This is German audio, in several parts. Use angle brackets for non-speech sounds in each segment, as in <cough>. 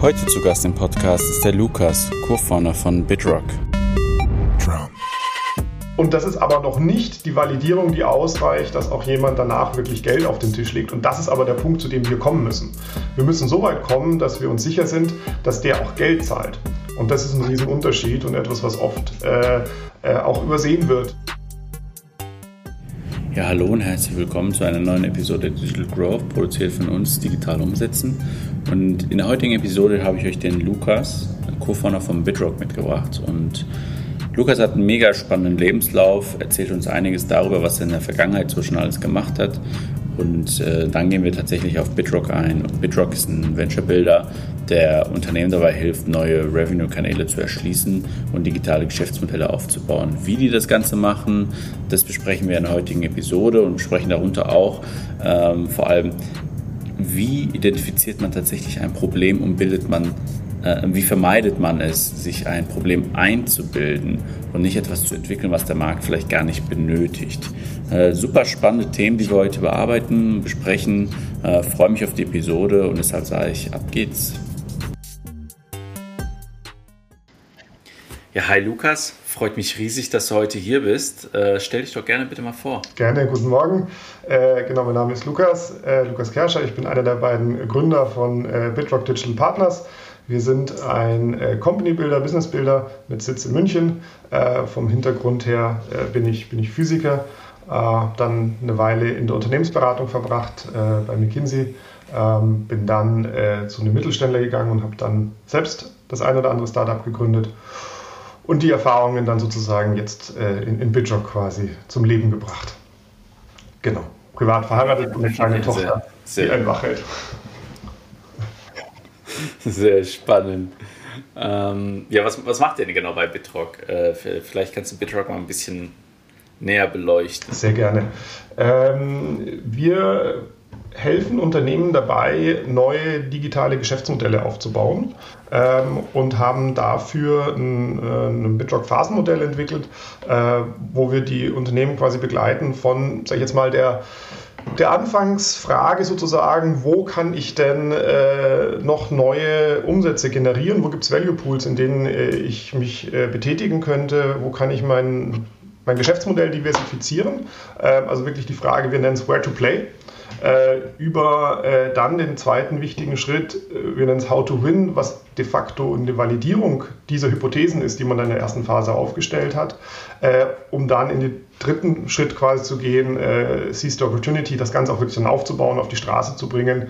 Heute zu Gast im Podcast ist der Lukas, Co-Founder von Bitrock. Und das ist aber noch nicht die Validierung, die ausreicht, dass auch jemand danach wirklich Geld auf den Tisch legt. Und das ist aber der Punkt, zu dem wir kommen müssen. Wir müssen so weit kommen, dass wir uns sicher sind, dass der auch Geld zahlt. Und das ist ein Riesenunterschied und etwas, was oft äh, äh, auch übersehen wird. Ja, hallo und herzlich willkommen zu einer neuen Episode Digital Growth, produziert von uns Digital Umsetzen. Und in der heutigen Episode habe ich euch den Lukas, Co-Founder von Bitrock, mitgebracht. Und Lukas hat einen mega spannenden Lebenslauf, erzählt uns einiges darüber, was er in der Vergangenheit so schon alles gemacht hat. Und äh, dann gehen wir tatsächlich auf Bitrock ein. Und Bitrock ist ein Venture Builder, der Unternehmen dabei hilft, neue Revenue-Kanäle zu erschließen und digitale Geschäftsmodelle aufzubauen. Wie die das Ganze machen, das besprechen wir in der heutigen Episode und besprechen darunter auch ähm, vor allem, wie identifiziert man tatsächlich ein Problem und bildet man äh, wie vermeidet man es, sich ein Problem einzubilden und nicht etwas zu entwickeln, was der Markt vielleicht gar nicht benötigt. Äh, super spannende Themen, die wir heute bearbeiten, besprechen. Äh, freue mich auf die Episode und deshalb sage ich, ab geht's. Ja, hi Lukas, freut mich riesig, dass du heute hier bist. Äh, stell dich doch gerne bitte mal vor. Gerne, guten Morgen. Äh, genau, mein Name ist Lukas, äh, Lukas Kerscher. Ich bin einer der beiden Gründer von Bitrock Digital Partners. Wir sind ein äh, Company Builder, Business Builder mit Sitz in München. Äh, vom Hintergrund her äh, bin, ich, bin ich Physiker, äh, dann eine Weile in der Unternehmensberatung verbracht äh, bei McKinsey, ähm, bin dann äh, zu einem Mittelständler gegangen und habe dann selbst das eine oder andere Startup gegründet und die Erfahrungen dann sozusagen jetzt in, in Bidrock quasi zum Leben gebracht. Genau. Privat verheiratet und eine kleine Tochter, sehr, die einfach hält. <laughs> Sehr spannend. Ähm, ja, was, was macht ihr denn genau bei Bitrock? Äh, vielleicht kannst du Bitrock mal ein bisschen näher beleuchten. Sehr gerne. Ähm, wir helfen Unternehmen dabei, neue digitale Geschäftsmodelle aufzubauen ähm, und haben dafür ein, äh, ein Bitrock-Phasenmodell entwickelt, äh, wo wir die Unternehmen quasi begleiten von, sag ich jetzt mal, der der Anfangsfrage sozusagen, wo kann ich denn äh, noch neue Umsätze generieren? Wo gibt es Value Pools, in denen äh, ich mich äh, betätigen könnte? Wo kann ich mein, mein Geschäftsmodell diversifizieren? Ähm, also wirklich die Frage, wir nennen es Where to Play. Äh, über äh, dann den zweiten wichtigen Schritt, äh, wir nennen es How to Win, was de facto eine Validierung dieser Hypothesen ist, die man dann in der ersten Phase aufgestellt hat, um dann in den dritten Schritt quasi zu gehen, Seize the Opportunity, das Ganze auch wirklich dann aufzubauen, auf die Straße zu bringen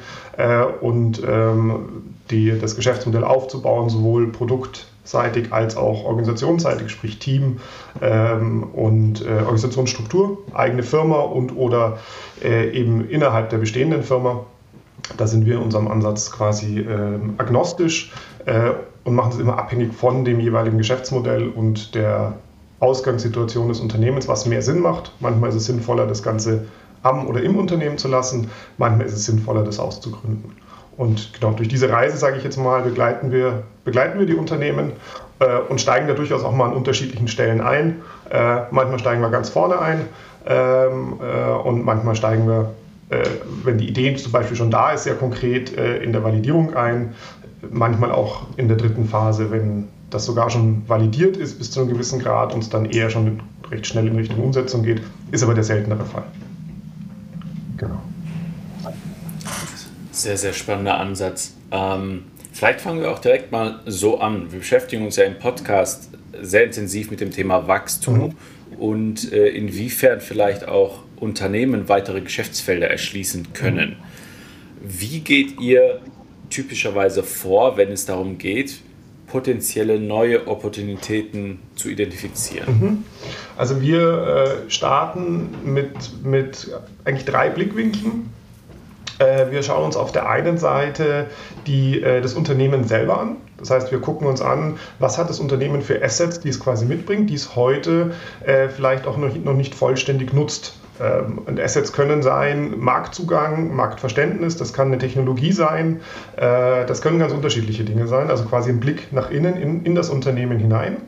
und ähm, die, das Geschäftsmodell aufzubauen, sowohl produktseitig als auch organisationsseitig, sprich Team ähm, und äh, Organisationsstruktur, eigene Firma und oder äh, eben innerhalb der bestehenden Firma. Da sind wir in unserem Ansatz quasi ähm, agnostisch äh, und machen es immer abhängig von dem jeweiligen Geschäftsmodell und der Ausgangssituation des Unternehmens, was mehr Sinn macht. Manchmal ist es sinnvoller, das Ganze am oder im Unternehmen zu lassen. Manchmal ist es sinnvoller, das auszugründen. Und genau durch diese Reise, sage ich jetzt mal, begleiten wir, begleiten wir die Unternehmen äh, und steigen da durchaus auch mal an unterschiedlichen Stellen ein. Äh, manchmal steigen wir ganz vorne ein ähm, äh, und manchmal steigen wir, äh, wenn die Idee zum Beispiel schon da ist, sehr konkret äh, in der Validierung ein. Manchmal auch in der dritten Phase, wenn das sogar schon validiert ist bis zu einem gewissen Grad und es dann eher schon recht schnell in Richtung Umsetzung geht, ist aber der seltenere Fall. Genau. Sehr, sehr spannender Ansatz. Ähm, vielleicht fangen wir auch direkt mal so an. Wir beschäftigen uns ja im Podcast sehr intensiv mit dem Thema Wachstum mhm. und äh, inwiefern vielleicht auch Unternehmen weitere Geschäftsfelder erschließen können. Wie geht ihr typischerweise vor, wenn es darum geht, potenzielle neue Opportunitäten zu identifizieren? Mhm. Also wir äh, starten mit, mit eigentlich drei Blickwinkeln. Äh, wir schauen uns auf der einen Seite die, äh, das Unternehmen selber an. Das heißt, wir gucken uns an, was hat das Unternehmen für Assets, die es quasi mitbringt, die es heute äh, vielleicht auch noch, nicht vollständig nutzt. Ähm, und Assets können sein Marktzugang, Marktverständnis, das kann eine Technologie sein, das können ganz unterschiedliche Dinge sein, also quasi ein Blick nach innen in, in das Unternehmen hinein.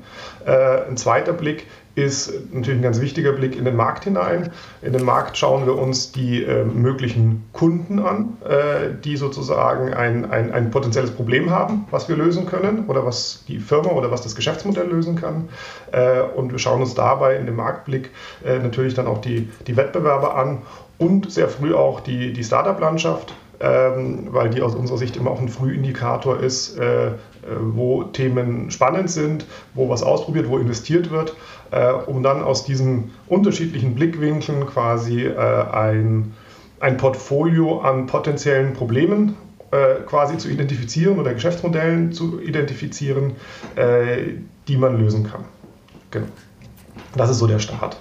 Ein zweiter Blick ist natürlich ein ganz wichtiger Blick in den Markt hinein. In den Markt schauen wir uns die äh, möglichen Kunden an, äh, die sozusagen ein, ein, ein potenzielles Problem haben, was wir lösen können oder was die Firma oder was das Geschäftsmodell lösen kann. Äh, und wir schauen uns dabei in dem Marktblick äh, natürlich dann auch die, die Wettbewerber an und sehr früh auch die, die Startup-Landschaft ähm, weil die aus unserer Sicht immer auch ein Frühindikator ist, äh, wo Themen spannend sind, wo was ausprobiert, wo investiert wird, äh, um dann aus diesen unterschiedlichen Blickwinkeln quasi äh, ein, ein Portfolio an potenziellen Problemen äh, quasi zu identifizieren oder Geschäftsmodellen zu identifizieren, äh, die man lösen kann. Genau. Das ist so der Start,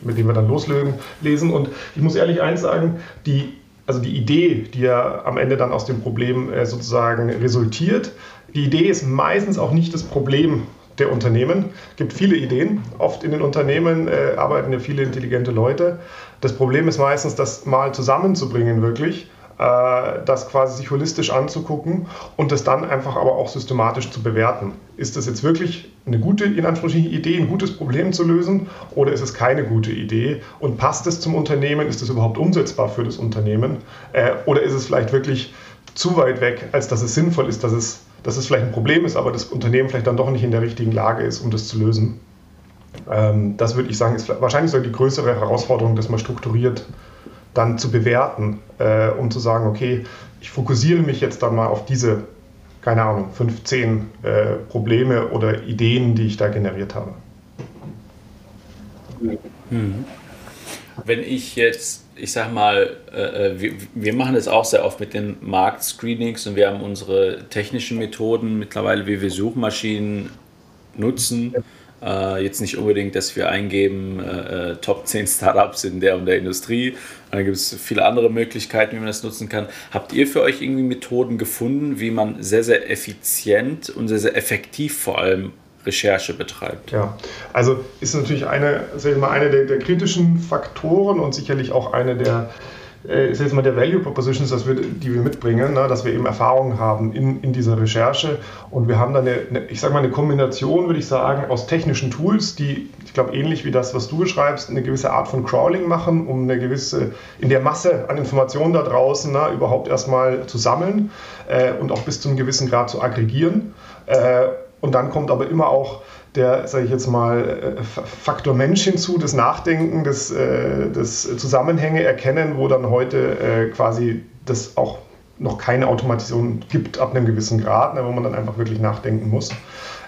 mit dem wir dann loslesen. Und ich muss ehrlich eins sagen, die also die Idee, die ja am Ende dann aus dem Problem äh, sozusagen resultiert, die Idee ist meistens auch nicht das Problem der Unternehmen. Es gibt viele Ideen. Oft in den Unternehmen äh, arbeiten ja viele intelligente Leute. Das Problem ist meistens, das mal zusammenzubringen wirklich äh, das quasi sich holistisch anzugucken und das dann einfach aber auch systematisch zu bewerten. Ist das jetzt wirklich eine gute, in Anführungsstrichen, Idee, ein gutes Problem zu lösen oder ist es keine gute Idee und passt es zum Unternehmen, ist es überhaupt umsetzbar für das Unternehmen äh, oder ist es vielleicht wirklich zu weit weg, als dass es sinnvoll ist, dass es, dass es vielleicht ein Problem ist, aber das Unternehmen vielleicht dann doch nicht in der richtigen Lage ist, um das zu lösen. Ähm, das würde ich sagen, ist wahrscheinlich so die größere Herausforderung, dass man strukturiert dann zu bewerten, äh, um zu sagen, okay, ich fokussiere mich jetzt dann mal auf diese, keine Ahnung, 15 äh, Probleme oder Ideen, die ich da generiert habe. Mhm. Wenn ich jetzt, ich sag mal, äh, äh, wir, wir, machen das auch sehr oft mit den Marktscreenings und wir haben unsere technischen Methoden mittlerweile, wie wir Suchmaschinen nutzen. Äh, jetzt nicht unbedingt, dass wir eingeben, äh Top 10 Startups in der und der Industrie. Dann gibt es viele andere Möglichkeiten, wie man das nutzen kann. Habt ihr für euch irgendwie Methoden gefunden, wie man sehr, sehr effizient und sehr, sehr effektiv vor allem Recherche betreibt. Ja, also ist natürlich eine, sag ich mal, eine der, der, kritischen Faktoren und sicherlich auch eine der, äh, ist jetzt mal der Value Propositions, dass wir, die wir mitbringen, ne, dass wir eben Erfahrungen haben in, in dieser Recherche. Und wir haben dann eine, eine ich sage mal, eine Kombination, würde ich sagen, aus technischen Tools, die, ich glaube, ähnlich wie das, was du beschreibst, eine gewisse Art von Crawling machen, um eine gewisse, in der Masse an Informationen da draußen ne, überhaupt erstmal zu sammeln äh, und auch bis zu einem gewissen Grad zu aggregieren. Äh, und dann kommt aber immer auch der, sage ich jetzt mal, äh, Faktor Mensch hinzu, das Nachdenken, das, äh, das Zusammenhänge erkennen, wo dann heute äh, quasi das auch noch keine Automatisation gibt ab einem gewissen Grad, ne, wo man dann einfach wirklich nachdenken muss.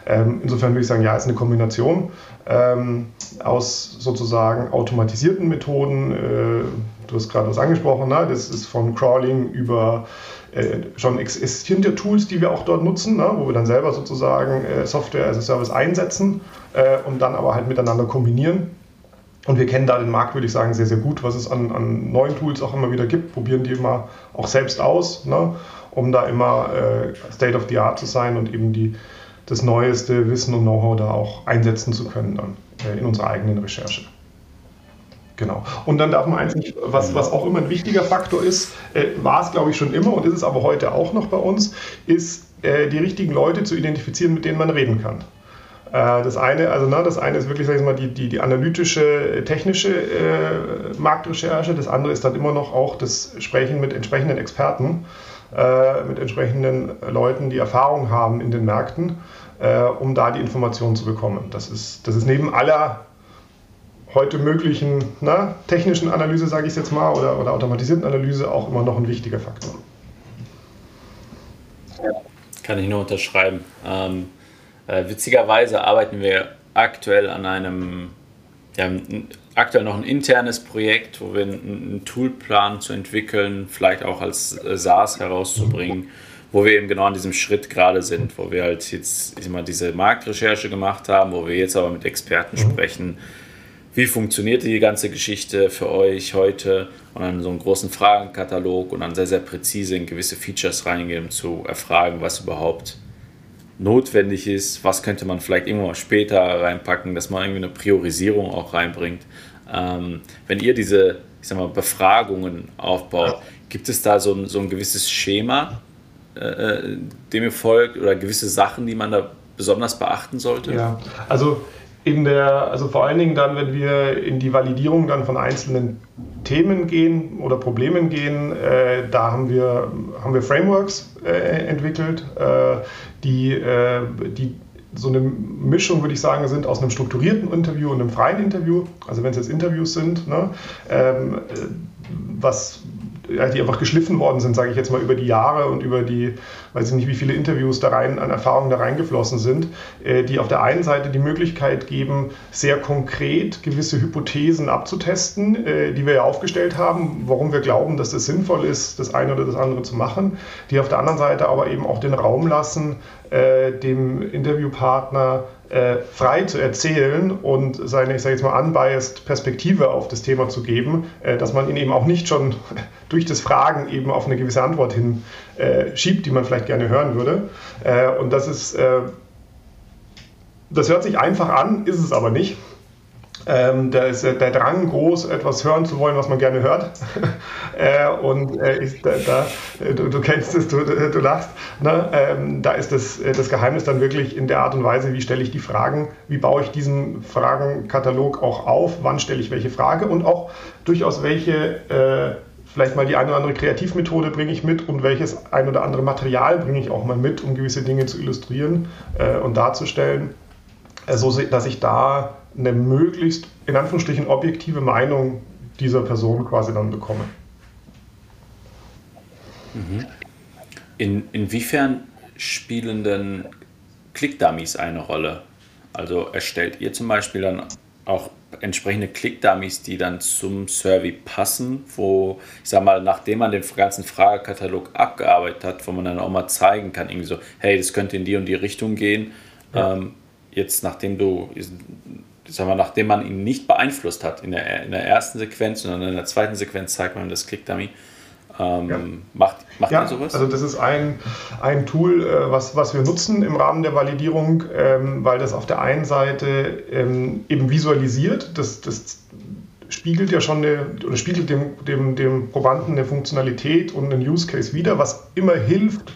Ähm, insofern würde ich sagen, ja, ist eine Kombination ähm, aus sozusagen automatisierten Methoden. du hast gerade was angesprochen, ne? das ist von Crawling über schon existierende Tools, die wir auch dort nutzen, ne, wo wir dann selber sozusagen äh, Software as a Service einsetzen äh, und dann aber halt miteinander kombinieren. Und wir kennen da den Markt, würde ich sagen, sehr, sehr gut, was es an, an neuen Tools auch immer wieder gibt. Probieren die immer auch selbst aus, ne, um da immer äh, State of the Art zu sein und eben die, das neueste Wissen und Know-how da auch einsetzen zu können dann äh, in unserer eigenen Recherche. Genau. Und dann darf man eins nicht, was, was auch immer ein wichtiger Faktor ist, äh, war es glaube ich schon immer und ist es aber heute auch noch bei uns, ist äh, die richtigen Leute zu identifizieren, mit denen man reden kann. Äh, das eine, also na, das eine ist wirklich, sag ich mal, die, die, die analytische, technische äh, Marktrecherche. Das andere ist dann immer noch auch das Sprechen mit entsprechenden Experten, äh, mit entsprechenden Leuten, die Erfahrung haben in den Märkten, äh, um da die Informationen zu bekommen. Das ist, das ist neben aller heute möglichen na, technischen Analyse, sage ich jetzt mal, oder, oder automatisierten Analyse auch immer noch ein wichtiger Faktor. Kann ich nur unterschreiben. Ähm, äh, witzigerweise arbeiten wir aktuell an einem, ja, aktuell noch ein internes Projekt, wo wir einen Toolplan zu entwickeln, vielleicht auch als äh, SaaS herauszubringen, wo wir eben genau an diesem Schritt gerade sind, wo wir halt jetzt ich mal, diese Marktrecherche gemacht haben, wo wir jetzt aber mit Experten mhm. sprechen wie funktioniert die ganze Geschichte für euch heute und dann so einen großen Fragenkatalog und dann sehr, sehr präzise in gewisse Features reingehen, zu erfragen, was überhaupt notwendig ist, was könnte man vielleicht irgendwann mal später reinpacken, dass man irgendwie eine Priorisierung auch reinbringt. Ähm, wenn ihr diese ich sag mal, Befragungen aufbaut, gibt es da so ein, so ein gewisses Schema, äh, äh dem ihr folgt oder gewisse Sachen, die man da besonders beachten sollte? Ja, also in der, also vor allen Dingen dann, wenn wir in die Validierung dann von einzelnen Themen gehen oder Problemen gehen, äh, da haben wir, haben wir Frameworks äh, entwickelt, äh, die, äh, die so eine Mischung, würde ich sagen, sind aus einem strukturierten Interview und einem freien Interview. Also wenn es jetzt Interviews sind, ne, ähm, was die einfach geschliffen worden sind, sage ich jetzt mal, über die Jahre und über die, weiß ich nicht, wie viele Interviews da rein, an Erfahrungen da reingeflossen sind, äh, die auf der einen Seite die Möglichkeit geben, sehr konkret gewisse Hypothesen abzutesten, äh, die wir ja aufgestellt haben, warum wir glauben, dass es sinnvoll ist, das eine oder das andere zu machen, die auf der anderen Seite aber eben auch den Raum lassen, äh, dem Interviewpartner äh, frei zu erzählen und seine, ich sage jetzt mal, unbiased Perspektive auf das Thema zu geben, äh, dass man ihn eben auch nicht schon <laughs> durch das Fragen eben auf eine gewisse Antwort hin äh, schiebt, die man vielleicht gerne hören würde. Äh, und das ist, äh, das hört sich einfach an, ist es aber nicht. Ähm, da ist der Drang groß, etwas hören zu wollen, was man gerne hört. <laughs> äh, und äh, ich, da, da, du, du, kennst es, du, du lachst. Ne? Ähm, da ist das, äh, das Geheimnis dann wirklich in der Art und Weise, wie stelle ich die Fragen, wie baue ich diesen Fragenkatalog auch auf, wann stelle ich welche Frage und auch durchaus welche äh, vielleicht mal die eine oder andere Kreativmethode bringe ich mit und welches ein oder andere Material bringe ich auch mal mit, um gewisse Dinge zu illustrieren äh, und darzustellen, äh, so dass ich da eine möglichst, in Anführungsstrichen, objektive Meinung dieser Person quasi dann bekomme. Mhm. In, inwiefern spielen denn Click-Dummies eine Rolle? Also erstellt ihr zum Beispiel dann auch entsprechende Click-Dummies, die dann zum Survey passen, wo, ich sag mal, nachdem man den ganzen Fragekatalog abgearbeitet hat, wo man dann auch mal zeigen kann, irgendwie so, hey, das könnte in die und die Richtung gehen. Ja. Ähm, jetzt, nachdem du sagen wir, nachdem man ihn nicht beeinflusst hat in der, in der ersten Sequenz, sondern in der zweiten Sequenz zeigt man das Click-Dummy. Ähm, ja. Macht, macht ja, sowas? Also das ist ein, ein Tool, äh, was, was wir nutzen im Rahmen der Validierung, ähm, weil das auf der einen Seite ähm, eben visualisiert, das, das spiegelt ja schon eine, oder spiegelt dem, dem, dem Probanden eine Funktionalität und einen Use Case wieder, was immer hilft,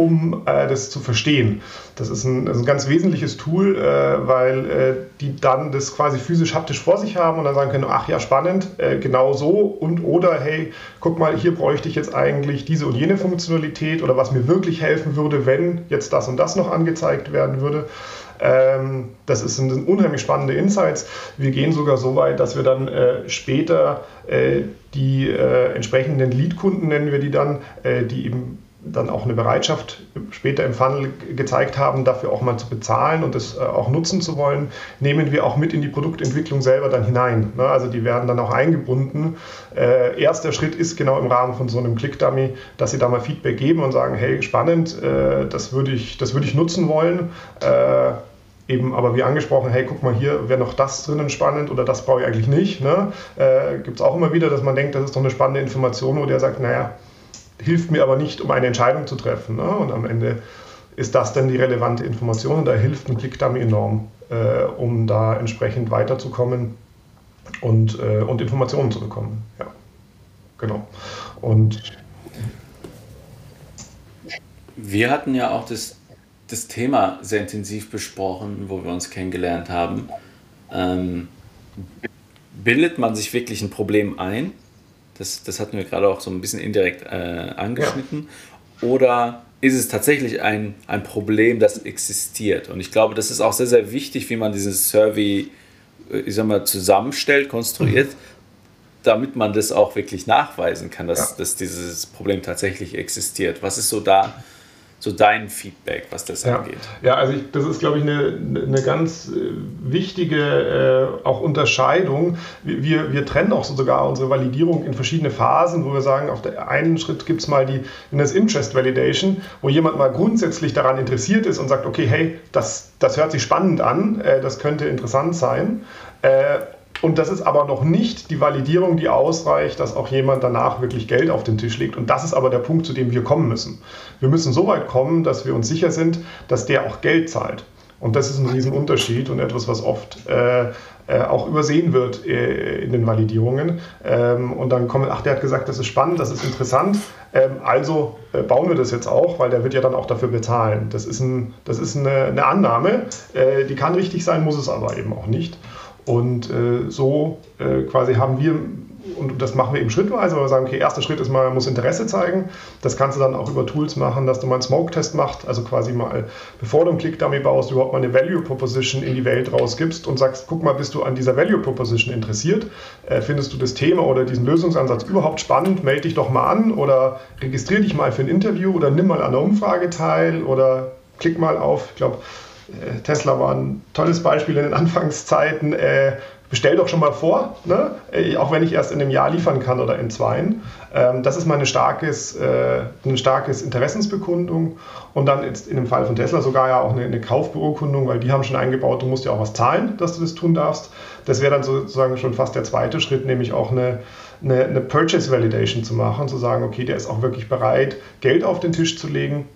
um äh, das zu verstehen. Das ist ein, das ist ein ganz wesentliches Tool, äh, weil äh, die dann das quasi physisch haptisch vor sich haben und dann sagen können, ach ja, spannend, äh, genau so und oder hey, guck mal, hier bräuchte ich jetzt eigentlich diese und jene Funktionalität oder was mir wirklich helfen würde, wenn jetzt das und das noch angezeigt werden würde. Ähm, das sind unheimlich spannende Insights. Wir gehen sogar so weit, dass wir dann äh, später äh, die äh, entsprechenden Lead-Kunden, nennen wir die dann, äh, die eben dann auch eine Bereitschaft später im Funnel gezeigt haben, dafür auch mal zu bezahlen und das äh, auch nutzen zu wollen, nehmen wir auch mit in die Produktentwicklung selber dann hinein. Ne? Also die werden dann auch eingebunden. Äh, erster Schritt ist genau im Rahmen von so einem Click-Dummy, dass sie da mal Feedback geben und sagen, hey, spannend, äh, das würde ich, das würde ich nutzen wollen. Eben, aber wie angesprochen, hey, guck mal hier, wäre noch das drinnen spannend oder das brauche ich eigentlich nicht. Ne? Gibt es auch immer wieder, dass man denkt, das ist doch eine spannende Information, wo der sagt, naja, hilft mir aber nicht, um eine Entscheidung zu treffen. Ne? Und am Ende ist das dann die relevante Information und da hilft ein Click-Dummy enorm, äh, um da entsprechend weiterzukommen und, äh, und Informationen zu bekommen. Ja, genau. Und wir hatten ja auch das, das Thema sehr intensiv besprochen, wo wir uns kennengelernt haben. Ähm, bildet man sich wirklich ein Problem ein das, das hatten wir gerade auch so ein bisschen indirekt äh, angeschnitten. Ja. Oder ist es tatsächlich ein, ein Problem, das existiert? Und ich glaube, das ist auch sehr, sehr wichtig, wie man dieses Survey, äh, ich sag mal, zusammenstellt, konstruiert, mhm. damit man das auch wirklich nachweisen kann, dass, ja. dass dieses Problem tatsächlich existiert. Was ist so da so dein Feedback, was das ja. angeht? Ja, also ich, das ist, glaube ich, eine, eine ganz äh, wichtige äh, auch Unterscheidung. Wir, wir trennen auch sogar unsere Validierung in verschiedene Phasen, wo wir sagen, auf der einen Schritt gibt es mal die das Interest Validation, wo jemand mal grundsätzlich daran interessiert ist und sagt, okay, hey, das, das hört sich spannend an, äh, das könnte interessant sein. Äh, und das ist aber noch nicht die Validierung, die ausreicht, dass auch jemand danach wirklich Geld auf den Tisch legt. Und das ist aber der Punkt, zu dem wir kommen müssen. Wir müssen so weit kommen, dass wir uns sicher sind, dass der auch Geld zahlt. Und das ist ein Riesenunterschied und etwas, was oft äh, äh, auch übersehen wird äh, in den Validierungen. Ähm, und dann kommen, ach, der hat gesagt, das ist spannend, das ist interessant, ähm, also äh, bauen wir das jetzt auch, weil der wird ja dann auch dafür bezahlen. Das ist, ein, das ist eine, eine Annahme, äh, die kann richtig sein, muss es aber eben auch nicht. Und äh, so quasi haben wir und das machen wir eben schrittweise, weil wir sagen, okay, erster Schritt ist mal, man muss Interesse zeigen. Das kannst du dann auch über Tools machen, dass du mal einen Smoke-Test machst, also quasi mal, bevor du einen Click-Dummy baust, überhaupt mal eine Value-Proposition in die Welt rausgibst und sagst, guck mal, bist du an dieser Value-Proposition interessiert? Äh, findest du das Thema oder diesen Lösungsansatz überhaupt spannend? Melde dich doch mal an oder registriere dich mal für ein Interview oder nimm mal an einer Umfrage teil oder klick mal auf, ich glaube, äh, Tesla war ein tolles Beispiel in den <laughs> Anfangszeiten. Äh, bestell doch schon mal vor, ne? Äh, auch wenn ich erst in einem Jahr liefern kann oder in zweien. Ähm, das ist mal eine starkes, äh, eine starkes Interessensbekundung und dann jetzt in dem Fall von Tesla sogar ja auch eine, eine, Kaufbeurkundung, weil die haben schon eingebaut, du musst ja auch was zahlen, dass du das tun darfst. Das wäre dann sozusagen schon fast der zweite Schritt, nämlich auch eine, eine, eine Purchase Validation zu machen, zu sagen, okay, der ist auch wirklich bereit, Geld auf den Tisch zu legen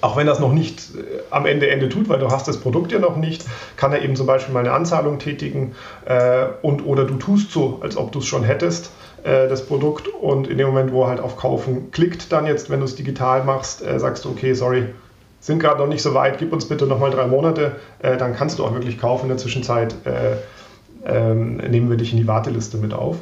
auch wenn das noch nicht äh, am Ende Ende tut, weil du hast das Produkt ja noch nicht, kann er eben zum Beispiel mal eine Anzahlung tätigen äh, und oder du tust so, als ob du es schon hättest, äh, das Produkt und in dem Moment, wo er halt auf Kaufen klickt, dann jetzt, wenn du es digital machst, äh, sagst du, okay, sorry, sind gerade noch nicht so weit, gib uns bitte nochmal drei Monate, äh, dann kannst du auch wirklich kaufen. In der Zwischenzeit äh, ähm, nehmen wir dich in die Warteliste mit auf.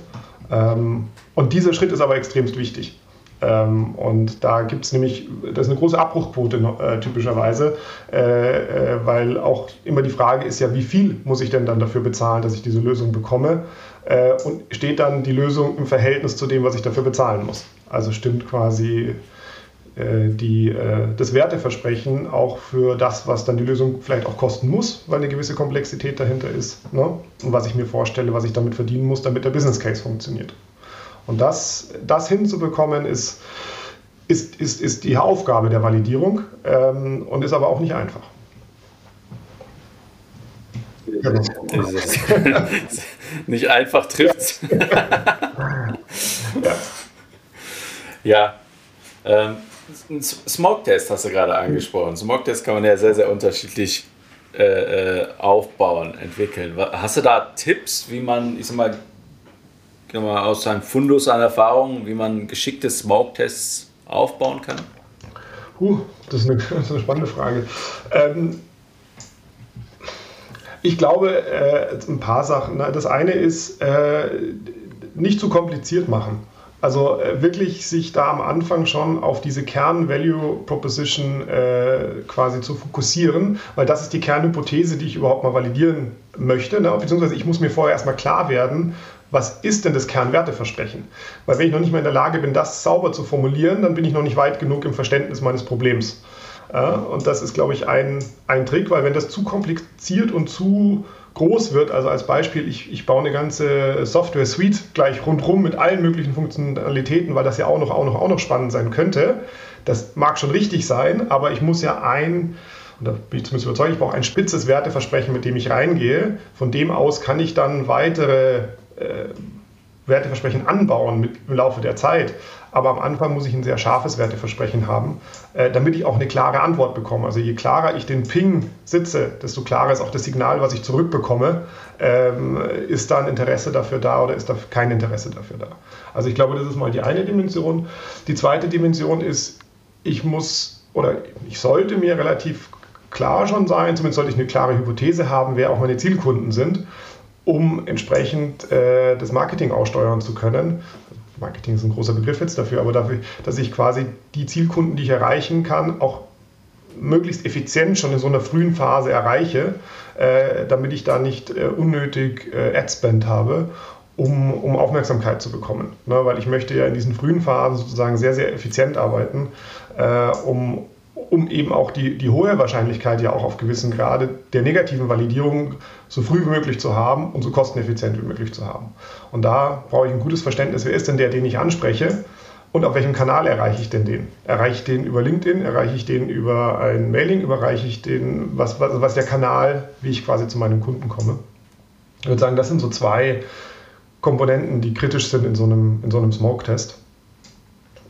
Ähm, und dieser Schritt ist aber extremst wichtig. Ähm, und da gibt es nämlich, das ist eine große Abbruchquote äh, typischerweise, äh, äh, weil auch immer die Frage ist ja, wie viel muss ich denn dann dafür bezahlen, dass ich diese Lösung bekomme? Äh, und steht dann die Lösung im Verhältnis zu dem, was ich dafür bezahlen muss? Also stimmt quasi äh, die, äh, das Werteversprechen auch für das, was dann die Lösung vielleicht auch kosten muss, weil eine gewisse Komplexität dahinter ist. Ne? Und was ich mir vorstelle, was ich damit verdienen muss, damit der Business Case funktioniert. Und das, das hinzubekommen, ist, ist, ist, ist die Aufgabe der Validierung ähm, und ist aber auch nicht einfach. Genau. <laughs> nicht einfach trifft. ja. <laughs> ja. Ähm, Smoke-Test hast du gerade angesprochen. Smoke-Test kann man ja sehr, sehr unterschiedlich äh, äh aufbauen, entwickeln. Hast du da Tipps, wie man, ich sag mal, mal, aus seinem Fundus an Erfahrungen, wie man geschickte Smoke-Tests aufbauen kann? Huh, das ist eine, <laughs> das ist eine spannende Frage. Ähm, ich glaube, äh, ein paar Sachen. Das eine ist, äh, nicht zu kompliziert machen. Also äh, wirklich sich da am Anfang schon auf diese Kern-Value-Proposition äh, quasi zu fokussieren, weil das ist die Kernhypothese, die ich überhaupt mal validieren möchte. Ne? Beziehungsweise ich muss mir vorher erstmal klar werden, was ist denn das Kernwerteversprechen? Weil wenn ich noch nicht mal in der Lage bin, das sauber zu formulieren, dann bin ich noch nicht weit genug im Verständnis meines Problems. Und das ist, glaube ich, ein, ein Trick, weil wenn das zu kompliziert und zu groß wird, also als Beispiel, ich, ich baue eine ganze Software-Suite gleich rundherum mit allen möglichen Funktionalitäten, weil das ja auch noch, auch noch, auch noch spannend sein könnte. Das mag schon richtig sein, aber ich muss ja ein, und da bin ich zumindest überzeugt, ich brauche ein spitzes Werteversprechen, mit dem ich reingehe. Von dem aus kann ich dann weitere Werteversprechen anbauen mit, im Laufe der Zeit. Aber am Anfang muss ich ein sehr scharfes Werteversprechen haben, äh, damit ich auch eine klare Antwort bekomme. Also je klarer ich den Ping sitze, desto klarer ist auch das Signal, was ich zurückbekomme. Ähm, ist da ein Interesse dafür da oder ist da kein Interesse dafür da? Also ich glaube, das ist mal die eine Dimension. Die zweite Dimension ist, ich muss oder ich sollte mir relativ klar schon sein, zumindest sollte ich eine klare Hypothese haben, wer auch meine Zielkunden sind um entsprechend äh, das Marketing aussteuern zu können. Marketing ist ein großer Begriff jetzt dafür, aber dafür, dass ich quasi die Zielkunden, die ich erreichen kann, auch möglichst effizient schon in so einer frühen Phase erreiche, äh, damit ich da nicht äh, unnötig äh, Adspend habe, um, um Aufmerksamkeit zu bekommen. Ne? Weil ich möchte ja in diesen frühen Phasen sozusagen sehr, sehr effizient arbeiten, äh, um, um eben auch die, die hohe Wahrscheinlichkeit ja auch auf gewissen Grade der negativen Validierung so früh wie möglich zu haben und so kosteneffizient wie möglich zu haben. Und da brauche ich ein gutes Verständnis, wer ist denn der, den ich anspreche und auf welchem Kanal erreiche ich denn den? Erreiche ich den über LinkedIn, erreiche ich den über ein Mailing, überreiche ich den, was, was, was der Kanal, wie ich quasi zu meinem Kunden komme? Ich würde sagen, das sind so zwei Komponenten, die kritisch sind in so einem, in so einem Smoke-Test,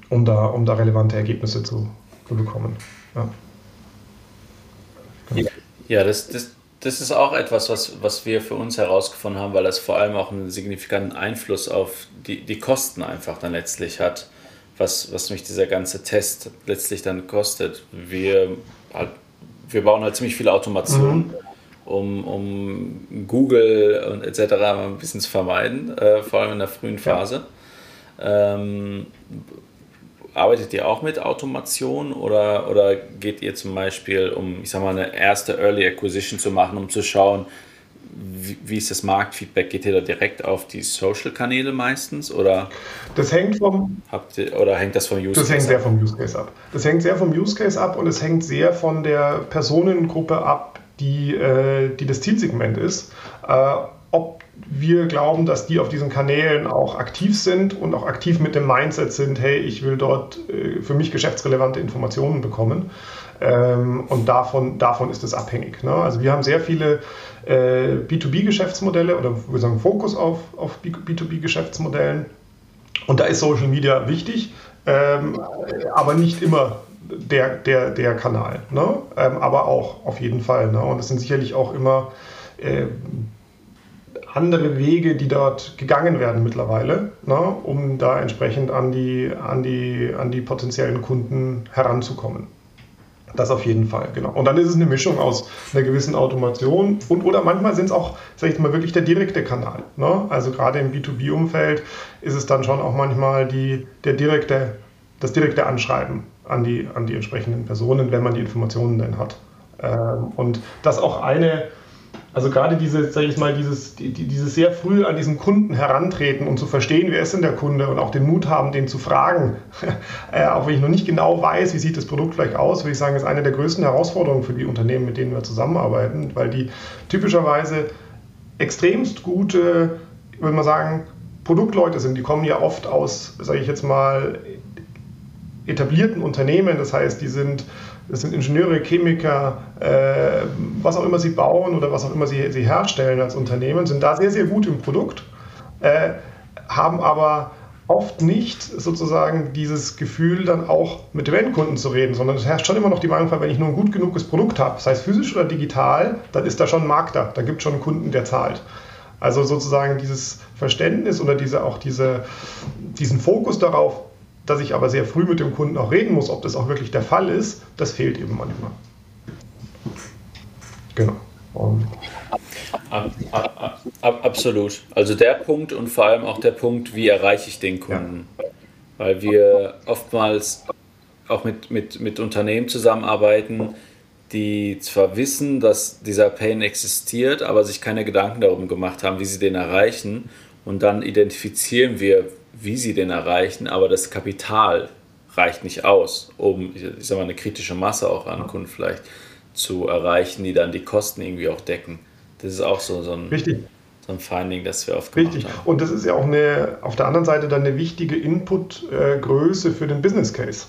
um da, um da relevante Ergebnisse zu, zu bekommen. Ja. Ja. Ja, das, das, das ist auch etwas, was, was wir für uns herausgefunden haben, weil das vor allem auch einen signifikanten Einfluss auf die, die Kosten einfach dann letztlich hat, was, was mich dieser ganze Test letztlich dann kostet. Wir, halt, wir bauen halt ziemlich viele Automationen. Mhm um, um Google und etc. ein bisschen zu vermeiden, äh, vor allem in der frühen Phase. Ja. Ähm, arbeitet ihr auch mit Automation oder, oder geht ihr zum Beispiel, um, ich sag mal, eine erste Early Acquisition zu machen, um zu schauen, wie, wie ist das Marktfeedback? Geht ihr da direkt auf die Social-Kanäle meistens oder? Das hängt vom. Habt ihr, oder hängt das vom Use Case Das hängt ab? sehr vom Use Case ab. Das hängt sehr vom Use Case ab und es hängt sehr von der Personengruppe ab, die, äh, die das Zielsegment ist. Äh, wir glauben, dass die auf diesen Kanälen auch aktiv sind und auch aktiv mit dem Mindset sind, hey, ich will dort äh, für mich geschäftsrelevante Informationen bekommen. Ähm, und davon, davon ist es abhängig. Ne? Also wir haben sehr viele äh, B2B-Geschäftsmodelle oder wir sagen Fokus auf, auf B2B-Geschäftsmodellen. Und da ist Social Media wichtig, ähm, aber nicht immer der, der, der Kanal. Ne? Ähm, aber auch auf jeden Fall. Ne? Und es sind sicherlich auch immer äh, andere Wege, die dort gegangen werden mittlerweile, ne? um da entsprechend an die, an, die, an die potenziellen Kunden heranzukommen. Das auf jeden Fall, genau. Und dann ist es eine Mischung aus einer gewissen Automation und oder manchmal sind es auch, sag ich mal, wirklich der direkte Kanal. Ne? Also gerade im B2B-Umfeld ist es dann schon auch manchmal die, der direkte, das direkte Anschreiben an die, an die entsprechenden Personen, wenn man die Informationen denn hat. Ähm, und das auch eine, also gerade diese, sag ich mal, dieses, die, dieses sehr früh an diesen Kunden herantreten und zu verstehen, wer ist denn der Kunde und auch den Mut haben, den zu fragen, <laughs> äh, auch wenn ich noch nicht genau weiß, wie sieht das Produkt vielleicht aus, würde ich sagen, ist eine der größten Herausforderungen für die Unternehmen, mit denen wir zusammenarbeiten, weil die typischerweise extremst gute, würde man sagen, Produktleute sind. Die kommen ja oft aus, sage ich jetzt mal, etablierten Unternehmen, das heißt, die sind, das sind Ingenieure, Chemiker, äh, was auch immer sie bauen oder was auch immer sie, sie herstellen als Unternehmen, sind da sehr, sehr gut im Produkt, äh, haben aber oft nicht sozusagen dieses Gefühl, dann auch mit dem Endkunden zu reden, sondern es herrscht schon immer noch die Meinung, wenn ich nur ein gut genuges Produkt habe, sei es physisch oder digital, dann ist da schon ein Markt da, da gibt es schon einen Kunden, der zahlt. Also sozusagen dieses Verständnis oder diese, auch diese, diesen Fokus darauf, dass ich aber sehr früh mit dem Kunden auch reden muss, ob das auch wirklich der Fall ist, das fehlt eben manchmal. Genau. Und ab, ab, ab, absolut. Also der Punkt und vor allem auch der Punkt, wie erreiche ich den Kunden. Ja. Weil wir oftmals auch mit, mit, mit Unternehmen zusammenarbeiten, die zwar wissen, dass dieser Pain existiert, aber sich keine Gedanken darum gemacht haben, wie sie den erreichen. Und dann identifizieren wir, wie sie den erreichen, aber das Kapital reicht nicht aus, um, ich sag mal, eine kritische Masse auch an Kunden vielleicht zu erreichen, die dann die Kosten irgendwie auch decken. Das ist auch so, so ein, Richtig. so ein Finding, das wir oft gemacht Richtig. haben. Und das ist ja auch eine, auf der anderen Seite dann eine wichtige Inputgröße für den Business Case.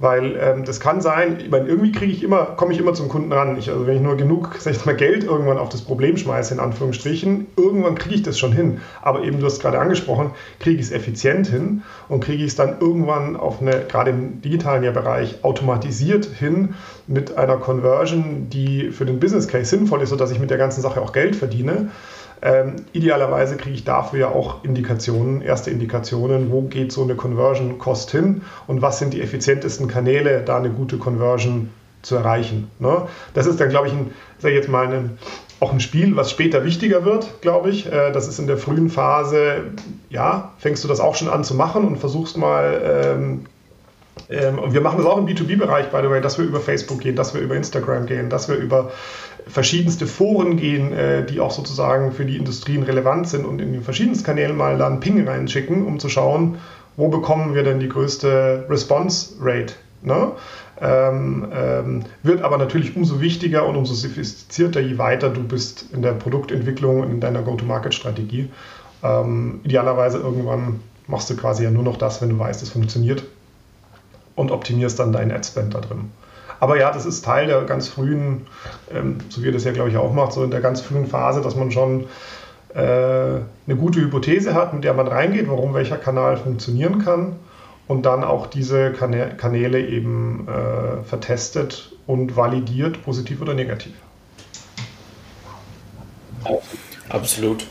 Weil ähm, das kann sein, ich meine, irgendwie kriege ich immer, komme ich immer zum Kunden ran. Ich, also wenn ich nur genug, sag ich mal, Geld irgendwann auf das Problem schmeiße, in Anführungsstrichen, irgendwann kriege ich das schon hin. Aber eben, du hast gerade angesprochen, kriege ich es effizient hin und kriege ich es dann irgendwann auf eine, gerade im digitalen Bereich, automatisiert hin mit einer Conversion, die für den Business Case sinnvoll ist, sodass ich mit der ganzen Sache auch Geld verdiene. Ähm, idealerweise kriege ich dafür ja auch Indikationen, erste Indikationen, wo geht so eine Conversion Cost hin und was sind die effizientesten Kanäle, da eine gute Conversion zu erreichen. Ne? Das ist dann, glaube ich, ein, sag ich jetzt mal, ein, auch ein Spiel, was später wichtiger wird, glaube ich. Äh, das ist in der frühen Phase, ja, fängst du das auch schon an zu machen und versuchst mal ähm, ähm, und wir machen das auch im B2B-Bereich, by the way, dass wir über Facebook gehen, dass wir über Instagram gehen, dass wir über verschiedenste Foren gehen, äh, die auch sozusagen für die Industrien relevant sind und in den verschiedensten Kanälen mal dann Ping reinschicken, um zu schauen, wo bekommen wir denn die größte Response Rate. Ne? Ähm, ähm, wird aber natürlich umso wichtiger und umso sophistizierter, je weiter du bist in der Produktentwicklung und in deiner Go-to-Market-Strategie. Ähm, idealerweise irgendwann machst du quasi ja nur noch das, wenn du weißt, es funktioniert und optimierst dann deinen Ad-Spend da drin. Aber ja, das ist Teil der ganz frühen, ähm, so wie ihr das ja, glaube ich, auch macht, so in der ganz frühen Phase, dass man schon äh, eine gute Hypothese hat, mit der man reingeht, warum welcher Kanal funktionieren kann und dann auch diese Kanäle eben äh, vertestet und validiert, positiv oder negativ. Absolut.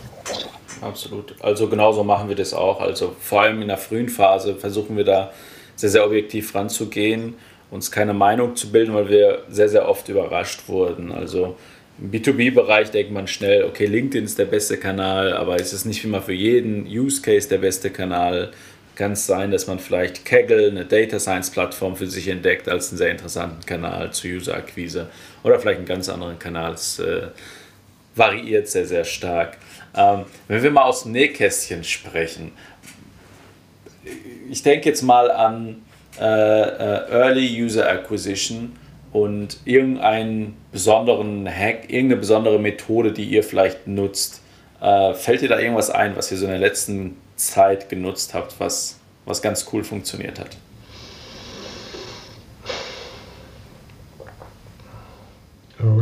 Absolut. Also genauso machen wir das auch. Also vor allem in der frühen Phase versuchen wir da sehr, sehr objektiv ranzugehen, uns keine Meinung zu bilden, weil wir sehr, sehr oft überrascht wurden. Also im B2B-Bereich denkt man schnell, okay, LinkedIn ist der beste Kanal, aber es ist nicht immer für jeden Use Case der beste Kanal. Kann es sein, dass man vielleicht Kaggle, eine Data Science Plattform für sich entdeckt als einen sehr interessanten Kanal zur User-Akquise oder vielleicht einen ganz anderen Kanal. Es äh, variiert sehr, sehr stark. Ähm, wenn wir mal aus dem Nähkästchen sprechen, ich denke jetzt mal an äh, äh, Early User Acquisition und irgendeinen besonderen Hack, irgendeine besondere Methode, die ihr vielleicht nutzt. Äh, fällt dir da irgendwas ein, was ihr so in der letzten Zeit genutzt habt, was, was ganz cool funktioniert hat?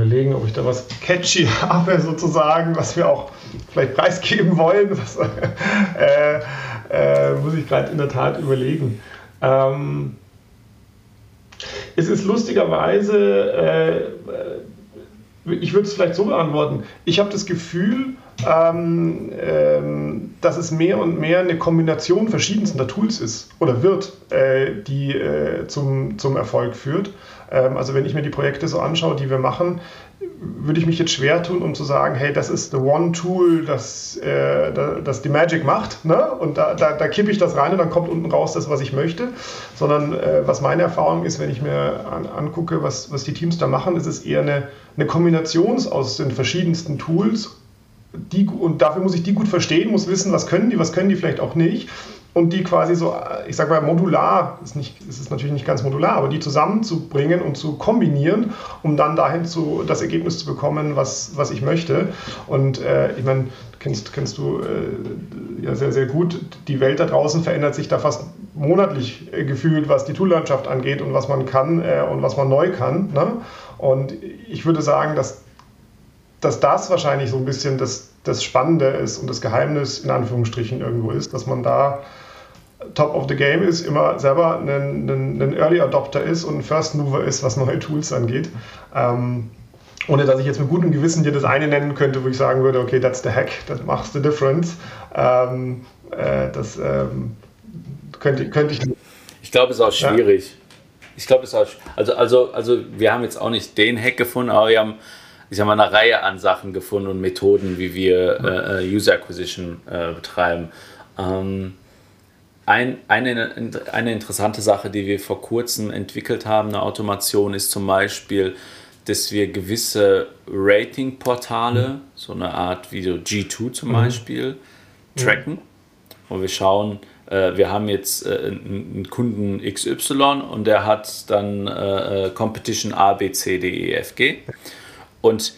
überlegen, ob ich da was catchy <laughs> habe, sozusagen, was wir auch vielleicht preisgeben wollen. Was, <laughs> äh, äh, muss ich gerade in der Tat überlegen. Ähm, es ist lustigerweise, äh, ich würde es vielleicht so beantworten, ich habe das Gefühl, ähm, ähm, dass es mehr und mehr eine Kombination verschiedenster Tools ist oder wird, äh, die äh, zum, zum Erfolg führt. Ähm, also wenn ich mir die Projekte so anschaue, die wir machen, würde ich mich jetzt schwer tun, um zu sagen, hey, das ist the one Tool, das, äh, das die Magic macht. Ne? Und da, da, da kippe ich das rein und dann kommt unten raus das, was ich möchte. Sondern äh, was meine Erfahrung ist, wenn ich mir an, angucke, was, was die Teams da machen, ist es eher eine, eine Kombination aus den verschiedensten Tools. Die, und dafür muss ich die gut verstehen, muss wissen, was können die, was können die vielleicht auch nicht und die quasi so, ich sag mal, modular, ist nicht, ist es natürlich nicht ganz modular, aber die zusammenzubringen und zu kombinieren, um dann dahin zu, das Ergebnis zu bekommen, was, was ich möchte. Und äh, ich meine, kennst, kennst du äh, ja sehr, sehr gut, die Welt da draußen verändert sich da fast monatlich äh, gefühlt, was die Toollandschaft angeht und was man kann äh, und was man neu kann. Ne? Und ich würde sagen, dass, dass das wahrscheinlich so ein bisschen das, das Spannende ist und das Geheimnis in Anführungsstrichen irgendwo ist, dass man da Top of the Game ist, immer selber ein, ein, ein, Early Adopter ist und ein First Mover ist, was neue Tools angeht. Ähm, ohne dass ich jetzt mit gutem Gewissen dir das eine nennen könnte, wo ich sagen würde, okay, that's the hack, that makes the difference. Ähm, äh, das ähm, könnte, könnte ich. Ich glaube, es ist auch schwierig. Ja. Ich glaube, es ist auch. Also, also, also, wir haben jetzt auch nicht den Hack gefunden, aber wir haben, ich sag mal, eine Reihe an Sachen gefunden und Methoden, wie wir äh, äh User Acquisition äh, betreiben. Ähm, ein, eine, eine interessante Sache, die wir vor kurzem entwickelt haben, eine Automation, ist zum Beispiel, dass wir gewisse Rating-Portale, mhm. so eine Art wie so G2 zum mhm. Beispiel, tracken. Mhm. Und wir schauen, äh, wir haben jetzt äh, einen Kunden XY und der hat dann äh, äh Competition A, B, C, D, E, F, G. Und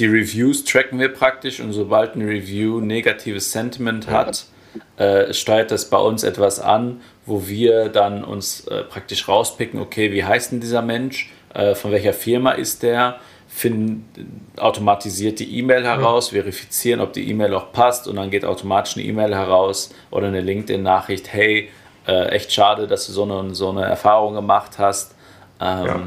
die Reviews tracken wir praktisch und sobald ein Review negatives Sentiment hat, äh, steuert das bei uns etwas an, wo wir dann uns äh, praktisch rauspicken, okay, wie heißt denn dieser Mensch, äh, von welcher Firma ist der, finden automatisiert die E-Mail heraus, verifizieren, ob die E-Mail auch passt und dann geht automatisch eine E-Mail heraus oder eine LinkedIn-Nachricht, hey, äh, echt schade, dass du so eine, so eine Erfahrung gemacht hast. Ähm, ja.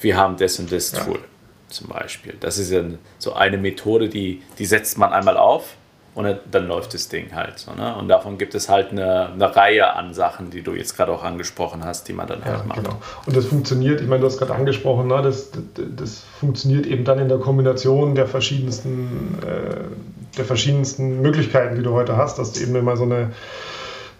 Wir haben das und das ja. Tool zum Beispiel. Das ist ja so eine Methode, die, die setzt man einmal auf und dann läuft das Ding halt. So, ne? Und davon gibt es halt eine, eine Reihe an Sachen, die du jetzt gerade auch angesprochen hast, die man dann halt ja, macht. Genau. Und das funktioniert, ich meine, du hast gerade angesprochen, ne? das, das, das, funktioniert eben dann in der Kombination der verschiedensten, äh, der verschiedensten Möglichkeiten, die du heute hast, dass du eben immer so eine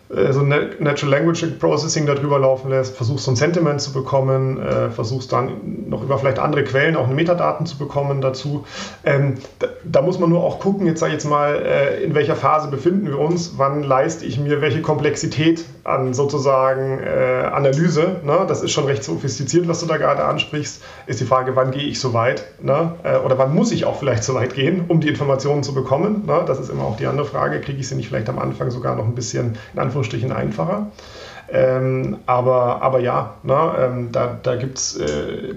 so Natural Language Processing darüber laufen lässt, versuchst so ein Sentiment zu bekommen, äh, versuchst dann noch über vielleicht andere Quellen auch Metadaten zu bekommen dazu. Ähm, da, da, muss man nur auch gucken, jetzt sage ich jetzt mal, äh, in welcher Phase befinden wir uns, wann leiste ich mir welche Komplexität an sozusagen äh, Analyse. Ne? Das ist schon recht sophistiziert, was du da gerade ansprichst. Ist die Frage, wann gehe ich so weit? Ne? Äh, oder wann muss ich auch vielleicht so weit gehen, um die Informationen zu bekommen? Ne? Das ist immer auch die andere Frage. Kriege ich sie nicht vielleicht am Anfang sogar noch ein bisschen in Anführungszeichen Anführungsstrichen einfacher. Ähm, aber, aber ja, ne, ähm, da, da gibt es äh,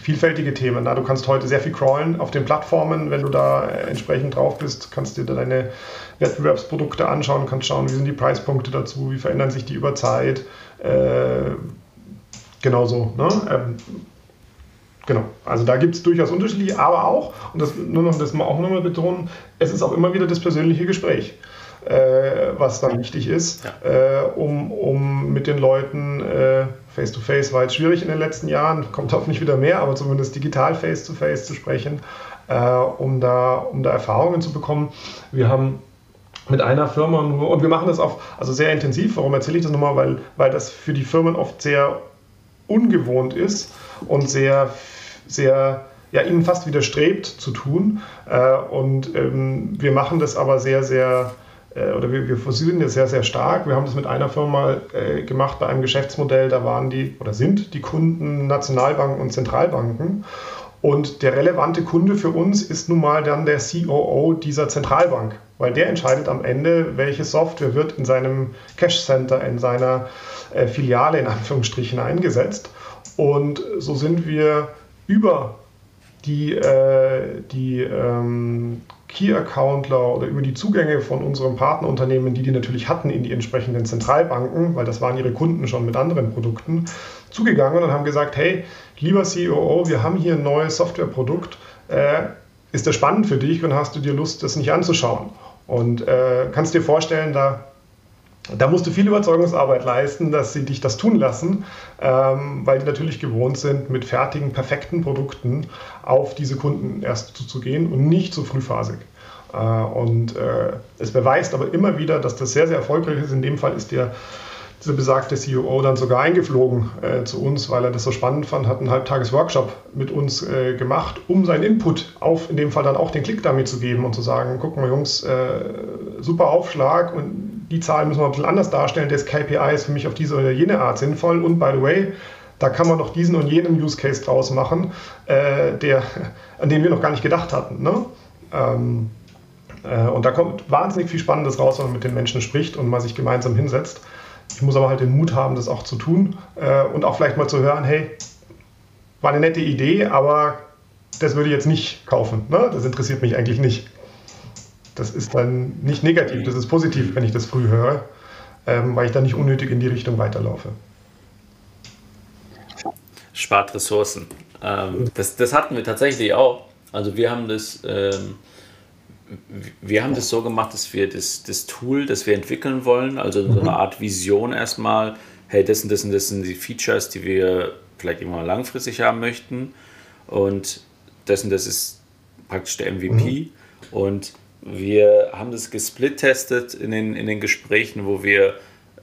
vielfältige Themen. Na, du kannst heute sehr viel crawlen auf den Plattformen, wenn du da äh, entsprechend drauf bist, kannst dir deine Wettbewerbsprodukte anschauen, kannst schauen, wie sind die Preispunkte dazu, wie verändern sich die über Zeit. Äh, genauso. Ne? Ähm, Genau, also da gibt es durchaus Unterschiede, aber auch, und das nur noch das auch nochmal betonen, es ist auch immer wieder das persönliche Gespräch, was dann wichtig ist, ja. äh, um, um mit den Leuten äh, face-to-face war jetzt schwierig in den letzten Jahren, kommt hoffentlich wieder mehr, aber zumindest digital face-to-face -face zu sprechen, äh, um, da, um da Erfahrungen zu bekommen. Wir haben mit einer Firma nur, und wir machen das auch also sehr intensiv. Warum erzähle ich das nochmal? Weil, weil das für die Firmen oft sehr ungewohnt ist und sehr sehr, ja, ihnen fast widerstrebt zu tun. Äh, und ähm, wir machen das aber sehr, sehr, äh, oder wir, wir versuchen das sehr, sehr stark. Wir haben das mit einer Firma äh, gemacht bei einem Geschäftsmodell, da waren die oder sind die Kunden Nationalbanken und Zentralbanken. Und der relevante Kunde für uns ist nun mal dann der COO dieser Zentralbank, weil der entscheidet am Ende, welche Software wird in seinem Cash Center, in seiner äh, Filiale in Anführungsstrichen eingesetzt. Und so sind wir über die, äh, die ähm, Key-Accountler oder über die Zugänge von unseren Partnerunternehmen, die die natürlich hatten in die entsprechenden Zentralbanken, weil das waren ihre Kunden schon mit anderen Produkten, zugegangen und haben gesagt, hey, lieber COO, wir haben hier ein neues Softwareprodukt, äh, ist das spannend für dich und hast du dir Lust, das nicht anzuschauen? Und äh, kannst dir vorstellen, da da musst du viel Überzeugungsarbeit leisten, dass sie dich das tun lassen, ähm, weil die natürlich gewohnt sind, mit fertigen, perfekten Produkten auf diese Kunden erst zuzugehen und nicht so frühphasig. Äh, und äh, es beweist aber immer wieder, dass das sehr, sehr erfolgreich ist. In dem Fall ist der dieser besagte CEO dann sogar eingeflogen äh, zu uns, weil er das so spannend fand, hat einen Halbtages-Workshop mit uns äh, gemacht, um seinen Input auf, in dem Fall dann auch den Klick damit zu geben und zu sagen, guck mal Jungs, äh, super Aufschlag und die Zahlen müssen wir ein bisschen anders darstellen, das KPI ist für mich auf diese oder jene Art sinnvoll und by the way, da kann man noch diesen und jenen Use Case draus machen, äh, der, an den wir noch gar nicht gedacht hatten. Ne? Ähm, äh, und da kommt wahnsinnig viel Spannendes raus, wenn man mit den Menschen spricht und man sich gemeinsam hinsetzt. Ich muss aber halt den Mut haben, das auch zu tun äh, und auch vielleicht mal zu hören, hey, war eine nette Idee, aber das würde ich jetzt nicht kaufen. Ne? Das interessiert mich eigentlich nicht. Das ist dann nicht negativ, das ist positiv, wenn ich das früh höre, ähm, weil ich dann nicht unnötig in die Richtung weiterlaufe. Spart Ressourcen. Ähm, das, das hatten wir tatsächlich auch. Also wir haben das ähm, wir haben das so gemacht, dass wir das, das Tool, das wir entwickeln wollen, also so eine mhm. Art Vision erstmal, hey, das und das und das sind die Features, die wir vielleicht immer langfristig haben möchten und das und das ist praktisch der MVP mhm. und wir haben das gesplittestet in den, in den Gesprächen, wo wir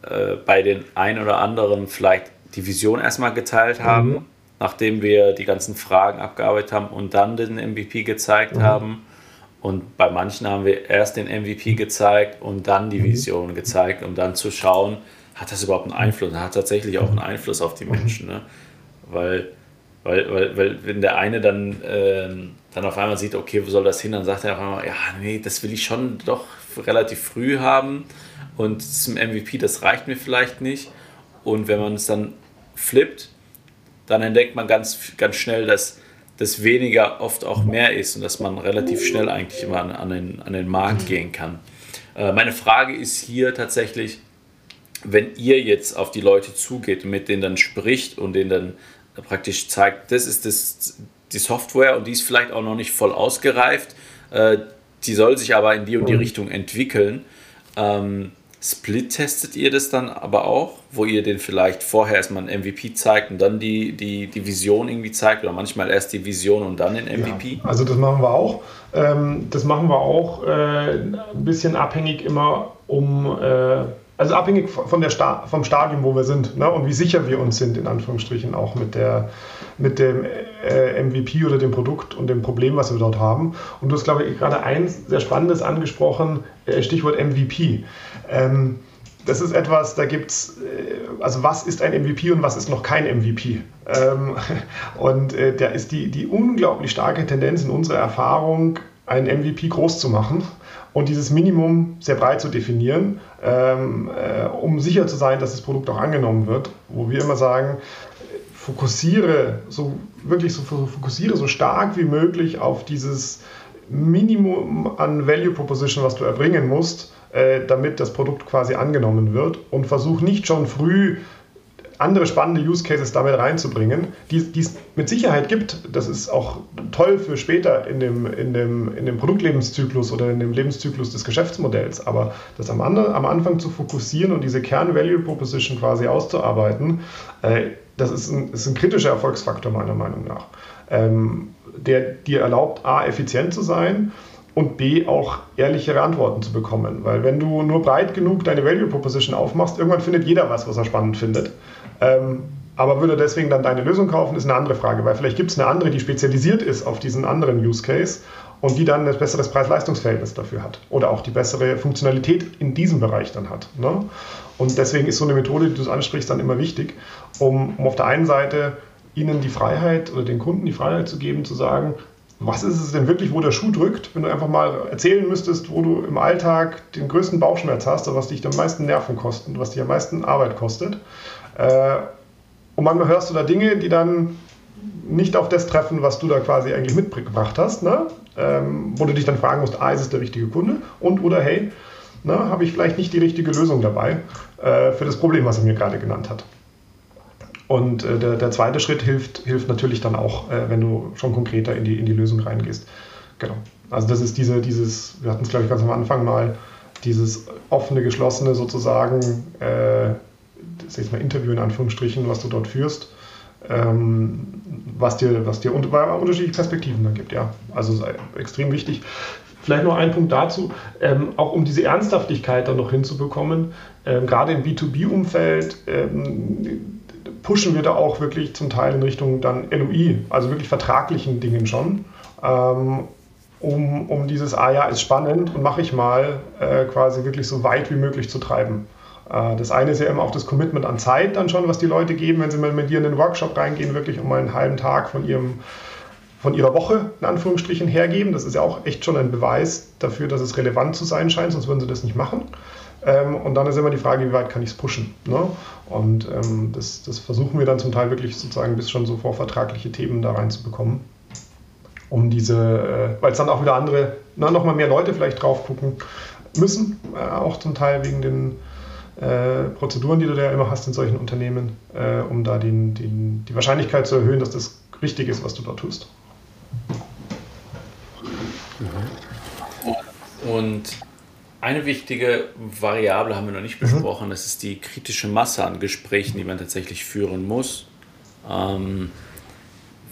äh, bei den ein oder anderen vielleicht die Vision erstmal geteilt mhm. haben, mhm. nachdem wir die ganzen Fragen abgearbeitet haben und dann den MVP gezeigt mhm. haben und bei manchen haben wir erst den MVP gezeigt und dann die mhm. Vision gezeigt, um dann zu schauen, hat das überhaupt einen Einfluss? Hat tatsächlich auch einen Einfluss auf die. Menschen. Ne? Weil, weil, weil, weil wenn der eine dann, ähm, dann auf einmal sieht, okay, wo soll das hin, dann sagt er auf einmal, ja, nee, das will ich schon doch relativ früh haben und zum MVP, das reicht mir vielleicht nicht. Und wenn man es dann flippt, dann entdeckt man ganz, ganz schnell, dass das weniger oft auch mehr ist und dass man relativ schnell eigentlich immer an, an, den, an den Markt gehen kann. Äh, meine Frage ist hier tatsächlich, wenn ihr jetzt auf die Leute zugeht und mit denen dann spricht und denen dann praktisch zeigt, das ist das, die Software und die ist vielleicht auch noch nicht voll ausgereift, äh, die soll sich aber in die und die Richtung entwickeln. Ähm, Split testet ihr das dann aber auch, wo ihr den vielleicht vorher erstmal ein MVP zeigt und dann die, die, die Vision irgendwie zeigt oder manchmal erst die Vision und dann den MVP? Ja, also das machen wir auch. Ähm, das machen wir auch äh, ein bisschen abhängig immer um äh, also abhängig von der Sta vom Stadium, wo wir sind ne? und wie sicher wir uns sind, in Anführungsstrichen, auch mit, der, mit dem äh, MVP oder dem Produkt und dem Problem, was wir dort haben. Und du hast, glaube ich, gerade eins sehr Spannendes angesprochen, äh, Stichwort MVP. Ähm, das ist etwas, da gibt es, äh, also was ist ein MVP und was ist noch kein MVP? Ähm, <laughs> und äh, da ist die, die unglaublich starke Tendenz in unserer Erfahrung, einen MVP groß zu machen und dieses Minimum sehr breit zu definieren, ähm, äh, um sicher zu sein, dass das Produkt auch angenommen wird, wo wir immer sagen, fokussiere so wirklich so fokussiere so stark wie möglich auf dieses Minimum an Value Proposition, was du erbringen musst, äh, damit das Produkt quasi angenommen wird. Und versuch nicht schon früh andere spannende Use Cases damit reinzubringen, die, es mit Sicherheit gibt. Das ist auch toll für später in dem, in, dem, in dem Produktlebenszyklus oder in dem Lebenszyklus des Geschäftsmodells. Aber das am, anderen, am Anfang zu fokussieren und diese Kern-Value-Proposition quasi auszuarbeiten, äh, das ist ein, ist ein, kritischer Erfolgsfaktor meiner Meinung nach, ähm, der dir erlaubt, A, effizient zu sein und B, auch ehrlichere Antworten zu bekommen. Weil wenn du nur breit genug deine Value Proposition aufmachst, irgendwann findet jeder was, was er spannend findet. Ähm, aber würde deswegen dann deine Lösung kaufen, ist eine andere Frage, weil vielleicht gibt es eine andere, die spezialisiert ist auf diesen anderen Use Case und die dann ein besseres Preis-Leistungs-Verhältnis dafür hat oder auch die bessere Funktionalität in diesem Bereich dann hat. Ne? Und deswegen ist so eine Methode, die du ansprichst, dann immer wichtig, um, um auf der einen Seite ihnen die Freiheit oder den Kunden die Freiheit zu geben, zu sagen, was ist es denn wirklich, wo der Schuh drückt, wenn du einfach mal erzählen müsstest, wo du im Alltag den größten Bauchschmerz hast oder was dich am meisten Nerven kostet, was dich am meisten Arbeit kostet. Äh, und manchmal hörst du da Dinge, die dann nicht auf das treffen, was du da quasi eigentlich mitgebracht hast, ne? Ähm, wo du dich dann fragen musst, ah, ist es der richtige Kunde? Und oder hey, ne, habe ich vielleicht nicht die richtige Lösung dabei äh, für das Problem, was er mir gerade genannt hat. Und äh, der, der, zweite Schritt hilft, hilft natürlich dann auch, äh, wenn du schon konkreter in die, in die Lösung reingehst. Genau. Also das ist diese, dieses, wir hatten es glaube ich ganz am Anfang mal, dieses offene, geschlossene sozusagen, äh, das jetzt mal Interview in Anführungsstrichen, was du dort führst, ähm, was dir, was dir unterschiedliche Perspektiven dann gibt. Ja, also extrem wichtig. Vielleicht noch ein Punkt dazu, ähm, auch um diese Ernsthaftigkeit dann noch hinzubekommen, ähm, gerade im B2B-Umfeld ähm, pushen wir da auch wirklich zum Teil in Richtung dann LOI, also wirklich vertraglichen Dingen schon, ähm, um, um dieses, ah ja, ist spannend und mache ich mal, äh, quasi wirklich so weit wie möglich zu treiben. Äh, das eine ist ja immer auch das Commitment an Zeit dann schon, was die Leute geben, wenn sie mal mit dir in den Workshop reingehen, wirklich um mal einen halben Tag von ihrem von ihrer Woche in Anführungsstrichen hergeben. Das ist ja auch echt schon ein Beweis dafür, dass es relevant zu sein scheint, sonst würden sie das nicht machen. Ähm, und dann ist immer die Frage, wie weit kann ich es pushen. Ne? Und ähm, das, das, versuchen wir dann zum Teil wirklich sozusagen bis schon so vorvertragliche Themen da reinzubekommen. Um diese, äh, weil es dann auch wieder andere, na, nochmal mehr Leute vielleicht drauf gucken müssen, äh, auch zum Teil wegen den äh, Prozeduren, die du da immer hast in solchen Unternehmen, äh, um da den, den, die Wahrscheinlichkeit zu erhöhen, dass das richtig ist, was du da tust. Und eine wichtige Variable haben wir noch nicht mhm. besprochen, mhm. das ist die kritische Masse an Gesprächen, die man tatsächlich führen muss. Ähm,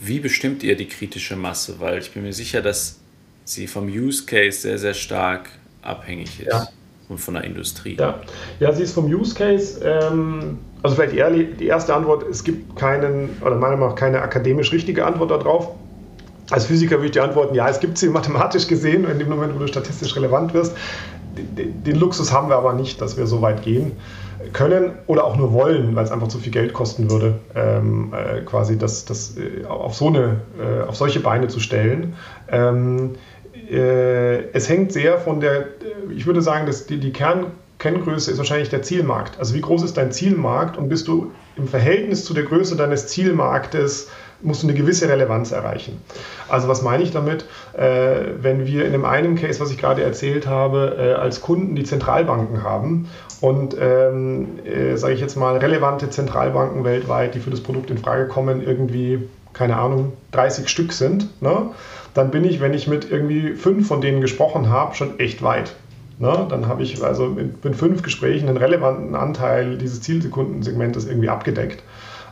wie bestimmt ihr die kritische Masse? Weil ich bin mir sicher, dass sie vom Use Case sehr, sehr stark abhängig ist. Ja. Und von der Industrie. Ja, ja sie ist vom Use Case, ähm, also vielleicht die, die erste Antwort, es gibt keinen, oder meiner Meinung nach keine akademisch richtige Antwort darauf. Als Physiker würde ich dir antworten, ja, es gibt sie mathematisch gesehen, in dem Moment, wo du statistisch relevant wirst den Luxus haben wir aber nicht, dass wir so weit gehen können oder auch nur wollen, weil es einfach zu viel Geld kosten würde, ähm, äh, quasi das, das äh, auf, so eine, äh, auf solche Beine zu stellen. Ähm, äh, es hängt sehr von der, ich würde sagen, dass die, die Kern, Kenngröße ist wahrscheinlich der Zielmarkt. Also wie groß ist dein Zielmarkt und bist du im Verhältnis zu der Größe deines Zielmarktes musst du eine gewisse Relevanz erreichen. Also was meine ich damit? Äh, wenn wir in dem einen Case, was ich gerade erzählt habe, äh, als Kunden die Zentralbanken haben und, ähm, äh, sage ich jetzt mal, relevante Zentralbanken weltweit, die für das Produkt in Frage kommen, irgendwie, keine Ahnung, 30 Stück sind, ne? dann bin ich, wenn ich mit irgendwie fünf von denen gesprochen habe, schon echt weit. Ne? Dann habe ich also mit, mit fünf Gesprächen einen relevanten Anteil dieses Zielsekundensegmentes irgendwie abgedeckt.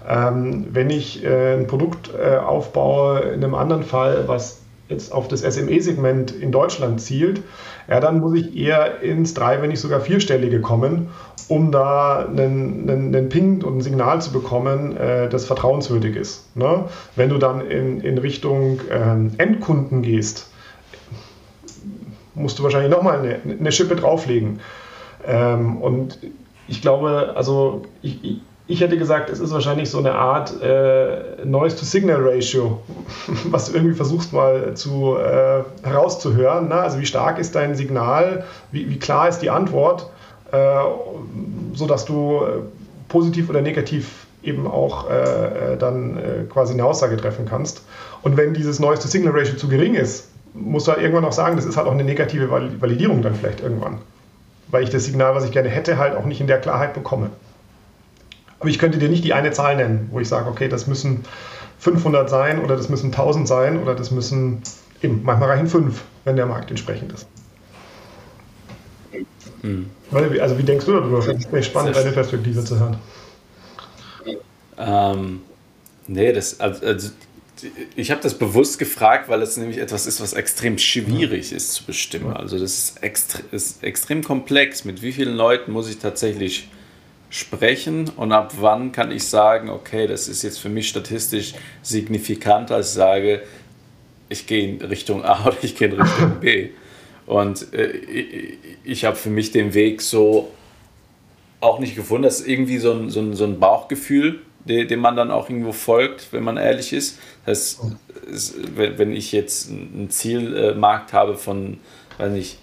Ähm, wenn ich äh, ein Produkt äh, aufbaue, in einem anderen Fall, was jetzt auf das SME-Segment in Deutschland zielt, ja, dann muss ich eher ins drei, wenn nicht sogar vierstellige kommen, um da einen, einen, einen Ping und ein Signal zu bekommen, äh, das vertrauenswürdig ist. Ne? Wenn du dann in, in Richtung ähm, Endkunden gehst, musst du wahrscheinlich nochmal eine, eine Schippe drauflegen. Ähm, und ich glaube, also ich, ich hätte gesagt, es ist wahrscheinlich so eine Art äh, Noise-to-Signal-Ratio, <laughs> was du irgendwie versuchst mal zu, äh, herauszuhören. Ne? Also wie stark ist dein Signal, wie, wie klar ist die Antwort, äh, sodass du äh, positiv oder negativ eben auch äh, äh, dann quasi eine Aussage treffen kannst. Und wenn dieses Noise-to-Signal-Ratio zu gering ist, musst du halt irgendwann auch sagen, das ist halt auch eine negative Validierung dann vielleicht irgendwann. Weil ich das Signal, was ich gerne hätte, halt auch nicht in der Klarheit bekomme. Aber ich könnte dir nicht die eine Zahl nennen, wo ich sage, okay, das müssen 500 sein oder das müssen 1000 sein oder das müssen, eben, manchmal reichen 5, wenn der Markt entsprechend ist. Hm. Also wie denkst du darüber? Das ist spannend, deine Perspektive zu hören. Ähm, nee, das, also, also ich habe das bewusst gefragt, weil es nämlich etwas ist, was extrem schwierig ist zu bestimmen. Also das ist, extre ist extrem komplex. Mit wie vielen Leuten muss ich tatsächlich sprechen und ab wann kann ich sagen, okay, das ist jetzt für mich statistisch signifikant, als ich sage, ich gehe in Richtung A <laughs> oder ich gehe in Richtung B. Und äh, ich, ich habe für mich den Weg so auch nicht gefunden. Das ist irgendwie so ein, so ein, so ein Bauchgefühl, dem man dann auch irgendwo folgt, wenn man ehrlich ist. Das heißt, wenn ich jetzt ein Zielmarkt habe von, weiß nicht,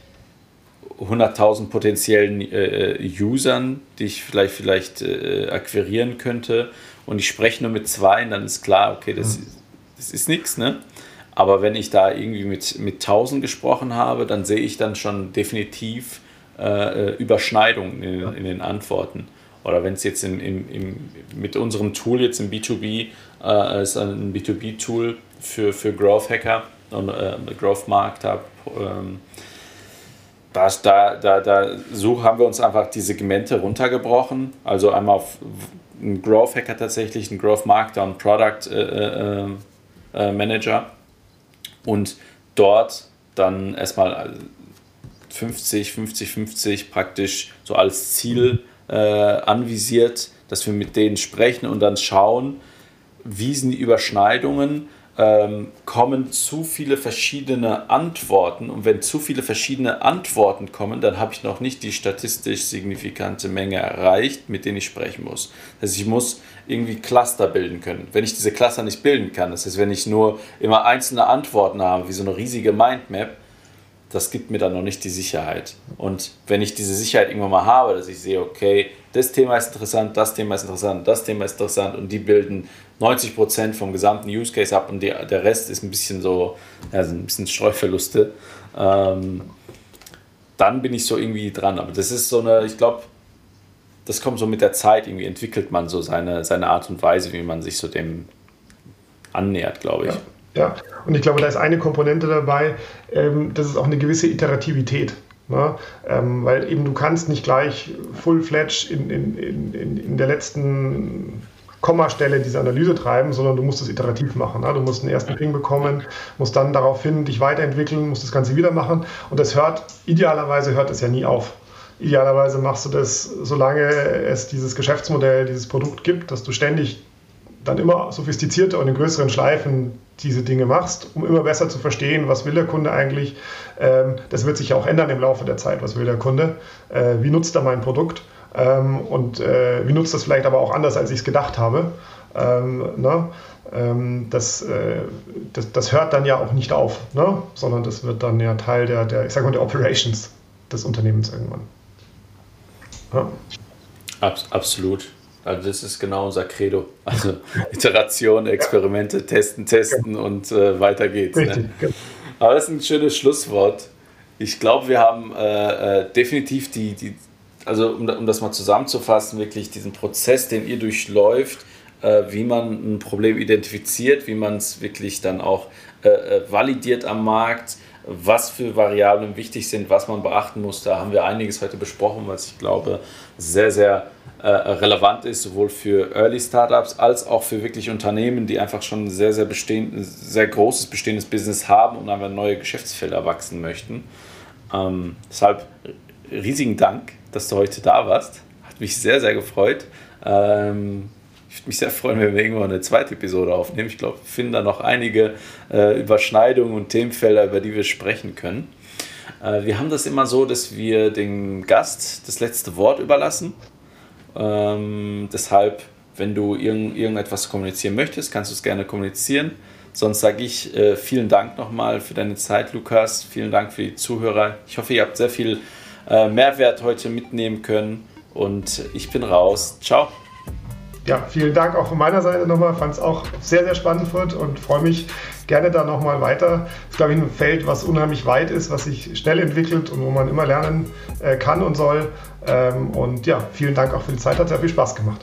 100.000 potenziellen äh, Usern, die ich vielleicht, vielleicht äh, akquirieren könnte und ich spreche nur mit zwei, dann ist klar, okay, das, mhm. das ist nichts, ne? Aber wenn ich da irgendwie mit, mit 1000 gesprochen habe, dann sehe ich dann schon definitiv äh, äh Überschneidungen in, in, den Antworten. Oder wenn es jetzt im, im, im, mit unserem Tool jetzt im B2B, äh, ist ein B2B-Tool für, für Growth Hacker und äh, Growth Markt habe, ähm, das, da, da, da so haben wir uns einfach die Segmente runtergebrochen. Also einmal auf einen Growth Hacker tatsächlich, einen Growth und Product äh, äh, äh, Manager. Und dort dann erstmal 50, 50, 50 praktisch so als Ziel äh, anvisiert, dass wir mit denen sprechen und dann schauen, wie sind die Überschneidungen ähm, kommen zu viele verschiedene Antworten. Und wenn zu viele verschiedene Antworten kommen, dann habe ich noch nicht die statistisch signifikante Menge erreicht, mit denen ich sprechen muss. Das heißt, ich muss irgendwie Cluster bilden können. Wenn ich diese Cluster nicht bilden kann, das heißt, wenn ich nur immer einzelne Antworten habe, wie so eine riesige Mindmap, das gibt mir dann noch nicht die Sicherheit. Und wenn ich diese Sicherheit irgendwann mal habe, dass ich sehe, okay, das Thema ist interessant, das Thema ist interessant, das Thema ist interessant und die bilden 90% vom gesamten Use Case ab und die, der Rest ist ein bisschen so, ja, ein bisschen Streuverluste, ähm, dann bin ich so irgendwie dran. Aber das ist so eine, ich glaube, das kommt so mit der Zeit, irgendwie entwickelt man so seine, seine Art und Weise, wie man sich so dem annähert, glaube ich. Ja. Ja, und ich glaube, da ist eine Komponente dabei, ähm, das ist auch eine gewisse Iterativität. Ne? Ähm, weil eben du kannst nicht gleich full-fledged in, in, in, in der letzten Kommastelle diese Analyse treiben, sondern du musst es iterativ machen. Ne? Du musst einen ersten Ping bekommen, musst dann daraufhin dich weiterentwickeln, musst das Ganze wieder machen und das hört, idealerweise hört es ja nie auf. Idealerweise machst du das, solange es dieses Geschäftsmodell, dieses Produkt gibt, dass du ständig dann immer sophistizierter und in größeren Schleifen diese Dinge machst, um immer besser zu verstehen, was will der Kunde eigentlich. Ähm, das wird sich ja auch ändern im Laufe der Zeit, was will der Kunde, äh, wie nutzt er mein Produkt ähm, und äh, wie nutzt das vielleicht aber auch anders, als ich es gedacht habe. Ähm, ne? das, äh, das, das, hört dann ja auch nicht auf, ne? sondern das wird dann ja Teil der, der, ich sag mal, der Operations des Unternehmens irgendwann. Ja. absolut. Also das ist genau unser Credo. Also <laughs> Iteration, Experimente, testen, testen und äh, weiter geht's. Ne? Aber das ist ein schönes Schlusswort. Ich glaube, wir haben äh, äh, definitiv die, die also um, um, das mal zusammenzufassen, wirklich diesen Prozess, den ihr durchläuft, äh, wie man ein Problem identifiziert, wie man es wirklich dann auch äh, äh, validiert am Markt, was für Variablen wichtig sind, was man beachten muss. Da haben wir einiges heute besprochen, was ich glaube sehr, sehr äh, relevant ist, sowohl für Early Startups als auch für wirklich Unternehmen, die einfach schon sehr, sehr, bestehend, sehr großes bestehendes Business haben und einfach neue Geschäftsfelder wachsen möchten. Ähm, deshalb riesigen Dank, dass du heute da warst. Hat mich sehr, sehr gefreut. Ähm, ich würde mich sehr freuen, wenn wir irgendwann eine zweite Episode aufnehmen. Ich glaube, wir finden da noch einige äh, Überschneidungen und Themenfelder, über die wir sprechen können. Äh, wir haben das immer so, dass wir dem Gast das letzte Wort überlassen. Ähm, deshalb, wenn du irgend, irgendetwas kommunizieren möchtest, kannst du es gerne kommunizieren. Sonst sage ich äh, vielen Dank nochmal für deine Zeit, Lukas. Vielen Dank für die Zuhörer. Ich hoffe, ihr habt sehr viel äh, Mehrwert heute mitnehmen können. Und ich bin raus. Ciao. Ja, vielen Dank auch von meiner Seite nochmal. Fand es auch sehr, sehr spannend wird und freue mich gerne da nochmal weiter. Das ist, glaube ich, ein Feld, was unheimlich weit ist, was sich schnell entwickelt und wo man immer lernen äh, kann und soll. Ähm, und ja, vielen Dank auch für die Zeit, hat sehr viel Spaß gemacht.